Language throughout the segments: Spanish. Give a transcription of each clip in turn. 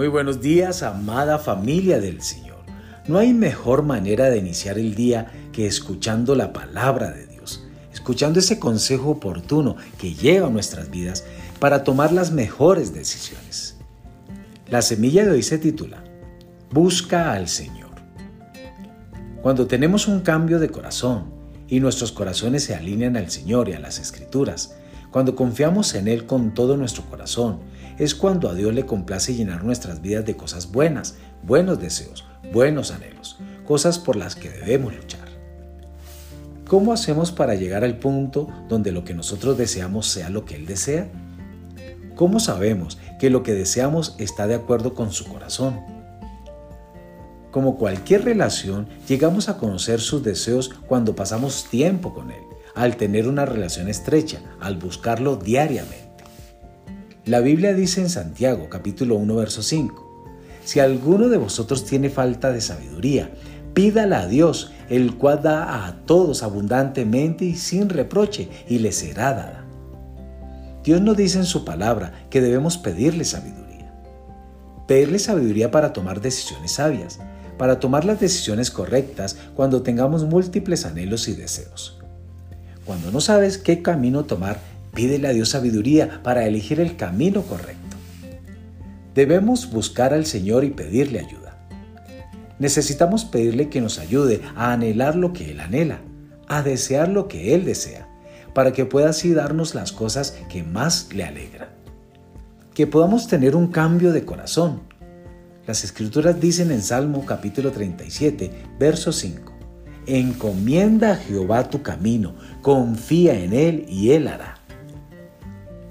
Muy buenos días, amada familia del Señor. No hay mejor manera de iniciar el día que escuchando la palabra de Dios, escuchando ese consejo oportuno que lleva a nuestras vidas para tomar las mejores decisiones. La semilla de hoy se titula Busca al Señor. Cuando tenemos un cambio de corazón y nuestros corazones se alinean al Señor y a las Escrituras, cuando confiamos en Él con todo nuestro corazón, es cuando a Dios le complace llenar nuestras vidas de cosas buenas, buenos deseos, buenos anhelos, cosas por las que debemos luchar. ¿Cómo hacemos para llegar al punto donde lo que nosotros deseamos sea lo que Él desea? ¿Cómo sabemos que lo que deseamos está de acuerdo con su corazón? Como cualquier relación, llegamos a conocer sus deseos cuando pasamos tiempo con Él al tener una relación estrecha, al buscarlo diariamente. La Biblia dice en Santiago capítulo 1 verso 5, si alguno de vosotros tiene falta de sabiduría, pídala a Dios, el cual da a todos abundantemente y sin reproche, y le será dada. Dios nos dice en su palabra que debemos pedirle sabiduría. Pedirle sabiduría para tomar decisiones sabias, para tomar las decisiones correctas cuando tengamos múltiples anhelos y deseos. Cuando no sabes qué camino tomar, pídele a Dios sabiduría para elegir el camino correcto. Debemos buscar al Señor y pedirle ayuda. Necesitamos pedirle que nos ayude a anhelar lo que Él anhela, a desear lo que Él desea, para que pueda así darnos las cosas que más le alegran. Que podamos tener un cambio de corazón. Las escrituras dicen en Salmo capítulo 37, verso 5, Encomienda a Jehová tu camino, confía en Él y Él hará.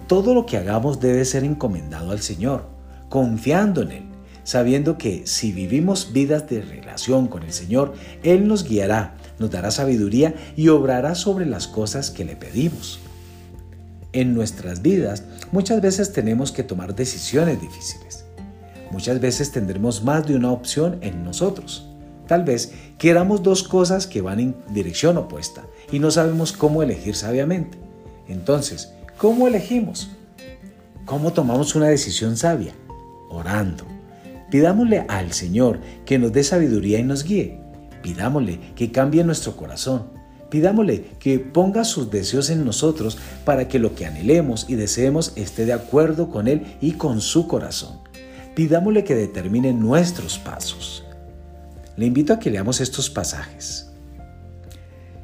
Todo lo que hagamos debe ser encomendado al Señor, confiando en Él, sabiendo que si vivimos vidas de relación con el Señor, Él nos guiará, nos dará sabiduría y obrará sobre las cosas que le pedimos. En nuestras vidas muchas veces tenemos que tomar decisiones difíciles. Muchas veces tendremos más de una opción en nosotros. Tal vez queramos dos cosas que van en dirección opuesta y no sabemos cómo elegir sabiamente. Entonces, ¿cómo elegimos? ¿Cómo tomamos una decisión sabia? Orando. Pidámosle al Señor que nos dé sabiduría y nos guíe. Pidámosle que cambie nuestro corazón. Pidámosle que ponga sus deseos en nosotros para que lo que anhelemos y deseemos esté de acuerdo con Él y con su corazón. Pidámosle que determine nuestros pasos. Le invito a que leamos estos pasajes.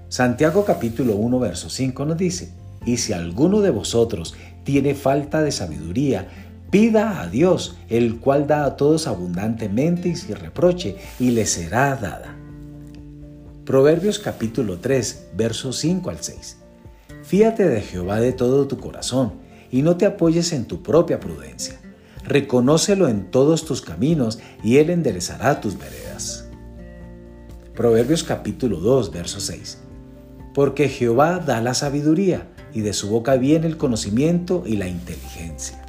Santiago capítulo 1 verso 5 nos dice, y si alguno de vosotros tiene falta de sabiduría, pida a Dios, el cual da a todos abundantemente y sin reproche, y le será dada. Proverbios capítulo 3 versos 5 al 6. Fíate de Jehová de todo tu corazón, y no te apoyes en tu propia prudencia. Reconócelo en todos tus caminos, y Él enderezará tus veredas. Proverbios capítulo 2, verso 6. Porque Jehová da la sabiduría, y de su boca viene el conocimiento y la inteligencia.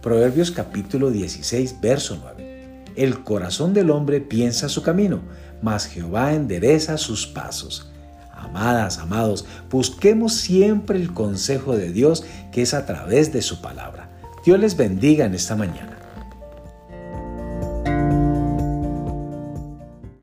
Proverbios capítulo 16, verso 9. El corazón del hombre piensa su camino, mas Jehová endereza sus pasos. Amadas, amados, busquemos siempre el consejo de Dios que es a través de su palabra. Dios les bendiga en esta mañana.